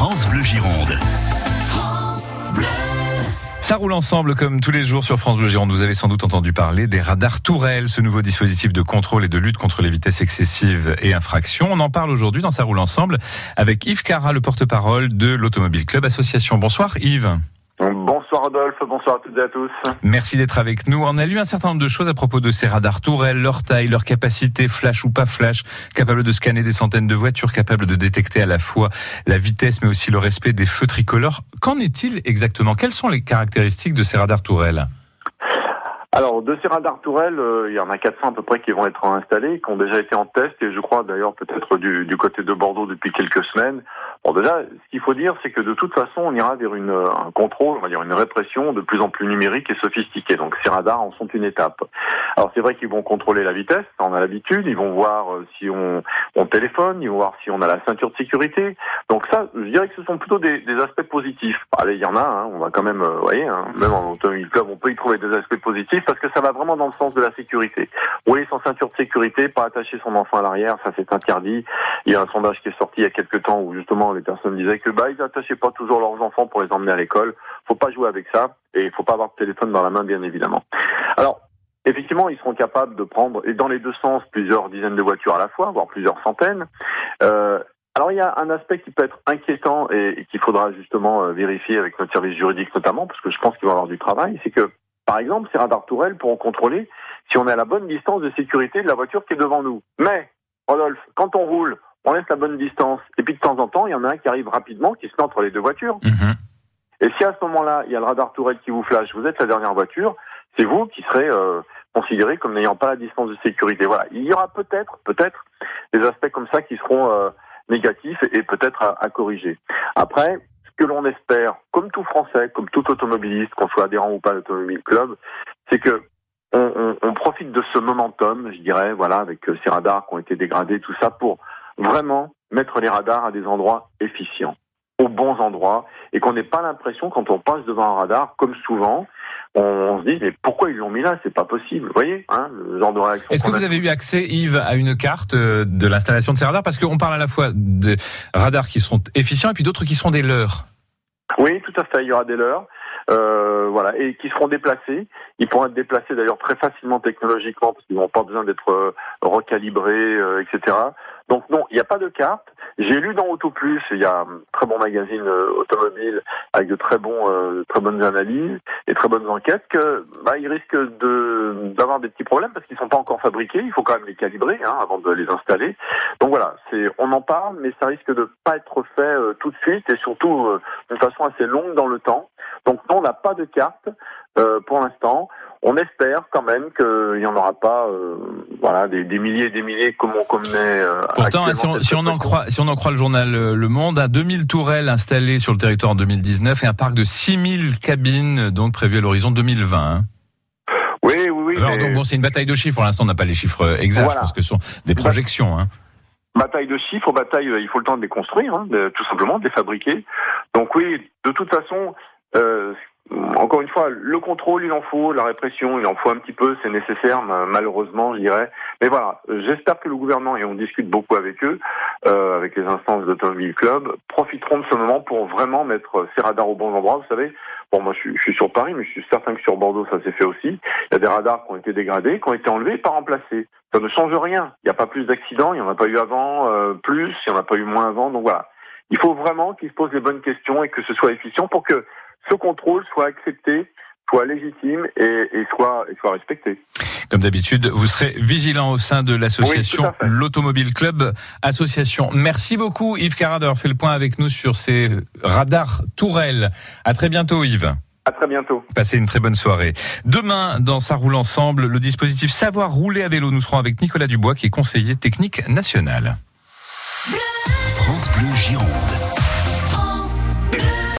France Bleu Gironde. Ça roule ensemble comme tous les jours sur France Bleu Gironde. Vous avez sans doute entendu parler des radars Tourelle, ce nouveau dispositif de contrôle et de lutte contre les vitesses excessives et infractions. On en parle aujourd'hui dans Ça roule ensemble avec Yves Cara, le porte-parole de l'Automobile Club Association. Bonsoir Yves. Bonsoir Rodolphe, bonsoir à toutes et à tous. Merci d'être avec nous. On a lu un certain nombre de choses à propos de ces radars tourelles, leur taille, leur capacité, flash ou pas flash, capable de scanner des centaines de voitures, capable de détecter à la fois la vitesse mais aussi le respect des feux tricolores. Qu'en est-il exactement? Quelles sont les caractéristiques de ces radars tourelles alors, de ces radars tourelles, euh, il y en a 400 à peu près qui vont être installés, qui ont déjà été en test, et je crois d'ailleurs peut-être du, du côté de Bordeaux depuis quelques semaines. Bon, déjà, ce qu'il faut dire, c'est que de toute façon, on ira vers une, un contrôle, on va dire une répression de plus en plus numérique et sophistiquée. Donc, ces radars en sont une étape. Alors, c'est vrai qu'ils vont contrôler la vitesse, on a l'habitude. Ils vont voir euh, si on, on, téléphone, ils vont voir si on a la ceinture de sécurité. Donc, ça, je dirais que ce sont plutôt des, des aspects positifs. Allez, il y en a, hein, on va quand même, euh, vous voyez, hein, même en automobile club, on peut y trouver des aspects positifs parce que ça va vraiment dans le sens de la sécurité. Rouler sans ceinture de sécurité, pas attacher son enfant à l'arrière, ça c'est interdit. Il y a un sondage qui est sorti il y a quelques temps où justement les personnes disaient que bah ils n'attachaient pas toujours leurs enfants pour les emmener à l'école. Faut pas jouer avec ça et il faut pas avoir de téléphone dans la main bien évidemment. Alors Effectivement, ils seront capables de prendre, et dans les deux sens, plusieurs dizaines de voitures à la fois, voire plusieurs centaines. Euh, alors il y a un aspect qui peut être inquiétant et, qu'il faudra justement euh, vérifier avec notre service juridique notamment, parce que je pense qu'il va y avoir du travail, c'est que, par exemple, ces radars tourelles pourront contrôler si on est à la bonne distance de sécurité de la voiture qui est devant nous. Mais, Rodolphe, quand on roule, on laisse la bonne distance. Et puis de temps en temps, il y en a un qui arrive rapidement, qui se met entre les deux voitures. Mhm. Et si à ce moment-là, il y a le radar tourelle qui vous flash, vous êtes la dernière voiture, c'est vous qui serez euh, considéré comme n'ayant pas la distance de sécurité. Voilà, il y aura peut-être, peut-être des aspects comme ça qui seront euh, négatifs et peut-être à, corriger. Après, ce que l'on espère, comme tout Français, comme tout automobiliste, qu'on soit adhérent ou pas à l'Automobile Club, c'est que on, profite de ce momentum, je dirais, voilà, avec euh, ces radars qui ont été dégradés, tout ça, pour vraiment mettre les radars à des endroits efficients, aux bons endroits, et qu'on n'ait pas l'impression, quand on passe devant un radar, comme souvent, on, se dit mais pourquoi ils l'ont mis là? C'est pas possible. Vous voyez, hein, le genre de réaction. Est-ce que vous avez eu accès, Yves, à une carte euh, de l'installation de ces radars? Parce qu'on parle à la fois de radars qui seront efficients et puis d'autres qui seront des leurs. Oui, tout à fait. Il y aura des leurs. Euh, voilà, et qui seront déplacés. Ils pourront être déplacés d'ailleurs très facilement technologiquement parce qu'ils n'ont pas besoin d'être euh, recalibrés, euh, etc. Donc non, il n'y a pas de carte. J'ai lu dans Auto Plus, il y a un très bon magazine euh, automobile avec de très bons, euh, très bonnes analyses et très bonnes enquêtes que bah, ils risquent de d'avoir des petits problèmes parce qu'ils sont pas encore fabriqués. Il faut quand même les calibrer hein, avant de les installer. Donc voilà, c'est on en parle, mais ça risque de pas être fait euh, tout de suite et surtout euh, d'une façon assez longue dans le temps. Donc non, on n'a pas de carte pour l'instant on espère quand même qu'il n'y en aura pas, euh, voilà, des, des, milliers et des milliers comme on connaît. Euh, Pourtant, si on, si on, en croit, si on en croit le journal euh, Le Monde, à 2000 tourelles installées sur le territoire en 2019 et un parc de 6000 cabines donc prévu à l'horizon 2020. Hein. Oui, oui, oui. Alors, donc bon, c'est une bataille de chiffres. Pour l'instant, on n'a pas les chiffres exacts. Voilà. Je pense que ce sont des projections. Hein. Bataille de chiffres, bataille, il faut le temps de les construire, hein, de, tout simplement, de les fabriquer. Donc oui, de toute façon, euh, encore une fois, le contrôle, il en faut, la répression, il en faut un petit peu, c'est nécessaire, malheureusement, je dirais. Mais voilà, j'espère que le gouvernement, et on discute beaucoup avec eux, euh, avec les instances d'Automobile Club, profiteront de ce moment pour vraiment mettre ces radars au bon endroit. Vous savez, bon, moi je suis, je suis sur Paris, mais je suis certain que sur Bordeaux, ça s'est fait aussi. Il y a des radars qui ont été dégradés, qui ont été enlevés et pas remplacés. Ça ne change rien. Il n'y a pas plus d'accidents, il n'y en a pas eu avant, euh, plus, il n'y en a pas eu moins avant. Donc voilà. Il faut vraiment qu'ils se posent les bonnes questions et que ce soit efficient pour que ce contrôle soit accepté, soit légitime et, et, soit, et soit respecté. Comme d'habitude, vous serez vigilant au sein de l'association oui, L'Automobile Club Association. Merci beaucoup Yves Carra d'avoir fait le point avec nous sur ces radars tourelles. À très bientôt Yves. À très bientôt. Passez une très bonne soirée. Demain, dans Ça roule ensemble, le dispositif Savoir rouler à vélo. Nous serons avec Nicolas Dubois, qui est conseiller technique national. France Bleu Gironde.